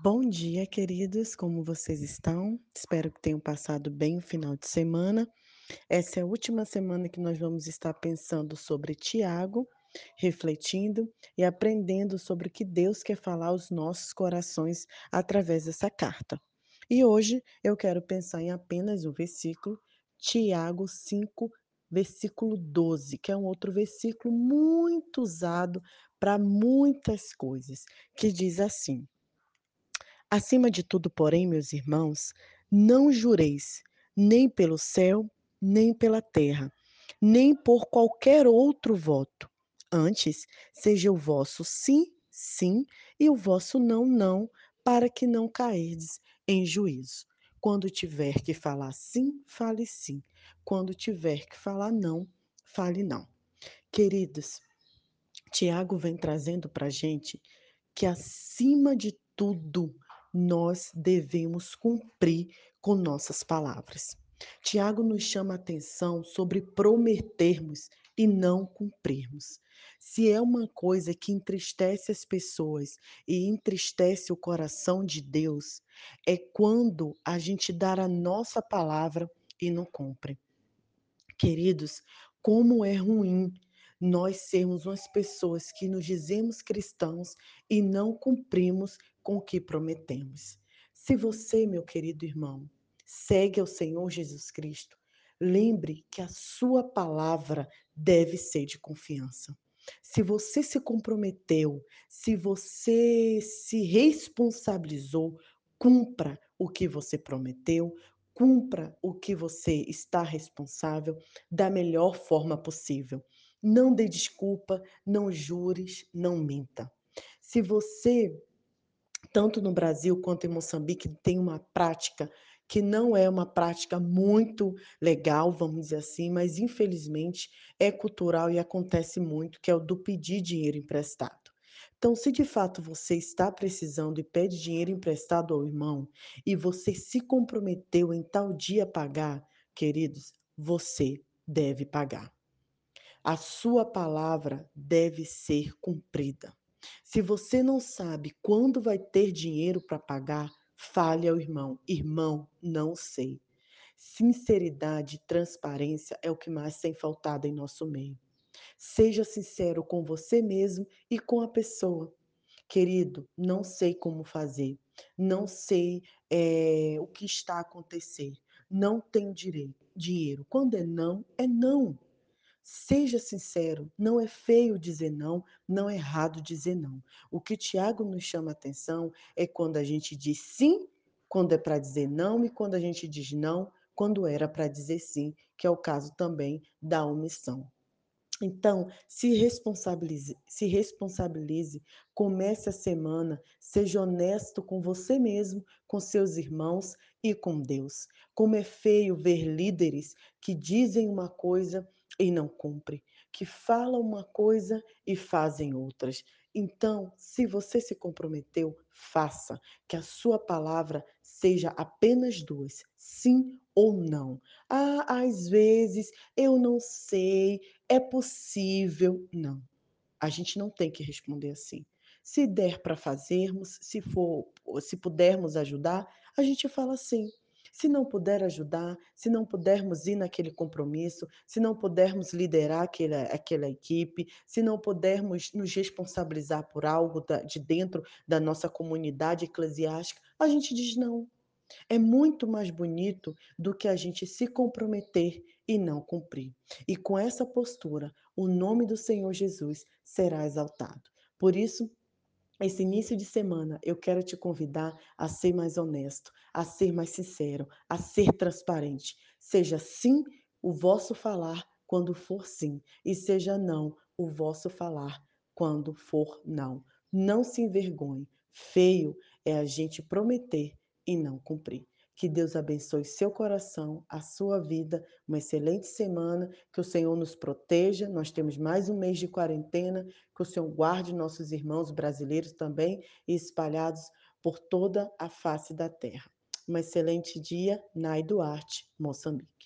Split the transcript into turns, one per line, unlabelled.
Bom dia, queridos, como vocês estão? Espero que tenham passado bem o final de semana. Essa é a última semana que nós vamos estar pensando sobre Tiago, refletindo e aprendendo sobre o que Deus quer falar aos nossos corações através dessa carta. E hoje eu quero pensar em apenas um versículo, Tiago 5, versículo 12, que é um outro versículo muito usado para muitas coisas, que diz assim: Acima de tudo, porém, meus irmãos, não jureis, nem pelo céu, nem pela terra, nem por qualquer outro voto. Antes, seja o vosso sim, sim, e o vosso não, não, para que não cairdes em juízo. Quando tiver que falar sim, fale sim. Quando tiver que falar não, fale não. Queridos, Tiago vem trazendo para a gente que, acima de tudo, nós devemos cumprir com nossas palavras. Tiago nos chama a atenção sobre prometermos e não cumprirmos. Se é uma coisa que entristece as pessoas e entristece o coração de Deus, é quando a gente dá a nossa palavra e não cumpre. Queridos, como é ruim nós sermos umas pessoas que nos dizemos cristãos e não cumprimos com o que prometemos. Se você, meu querido irmão, segue ao Senhor Jesus Cristo, lembre que a sua palavra deve ser de confiança. Se você se comprometeu, se você se responsabilizou, cumpra o que você prometeu, cumpra o que você está responsável da melhor forma possível. Não dê desculpa, não jures, não minta. Se você, tanto no Brasil quanto em Moçambique, tem uma prática que não é uma prática muito legal, vamos dizer assim, mas infelizmente é cultural e acontece muito, que é o do pedir dinheiro emprestado. Então, se de fato você está precisando e pede dinheiro emprestado ao irmão e você se comprometeu em tal dia pagar, queridos, você deve pagar. A sua palavra deve ser cumprida. Se você não sabe quando vai ter dinheiro para pagar, fale ao irmão: irmão, não sei. Sinceridade e transparência é o que mais tem faltado em nosso meio. Seja sincero com você mesmo e com a pessoa. Querido, não sei como fazer, não sei eh, o que está a acontecer, não tenho direito, dinheiro. Quando é não, é não. Seja sincero, não é feio dizer não, não é errado dizer não. O que Tiago nos chama atenção é quando a gente diz sim, quando é para dizer não, e quando a gente diz não, quando era para dizer sim, que é o caso também da omissão. Então, se responsabilize, se responsabilize, comece a semana, seja honesto com você mesmo, com seus irmãos e com Deus. Como é feio ver líderes que dizem uma coisa e não cumprem, que falam uma coisa e fazem outras. Então, se você se comprometeu, faça, que a sua palavra seja apenas duas, sim ou não. Ah, às vezes eu não sei, é possível. Não, a gente não tem que responder assim. Se der para fazermos, se for, se pudermos ajudar, a gente fala sim. Se não puder ajudar, se não pudermos ir naquele compromisso, se não pudermos liderar aquela, aquela equipe, se não pudermos nos responsabilizar por algo da, de dentro da nossa comunidade eclesiástica, a gente diz não. É muito mais bonito do que a gente se comprometer e não cumprir. E com essa postura, o nome do Senhor Jesus será exaltado. Por isso, esse início de semana, eu quero te convidar a ser mais honesto, a ser mais sincero, a ser transparente. Seja sim o vosso falar quando for sim, e seja não o vosso falar quando for não. Não se envergonhe. Feio é a gente prometer e não cumprir. Que Deus abençoe seu coração, a sua vida, uma excelente semana, que o Senhor nos proteja. Nós temos mais um mês de quarentena, que o Senhor guarde nossos irmãos brasileiros também espalhados por toda a face da terra. Um excelente dia, Nai Duarte, Moçambique.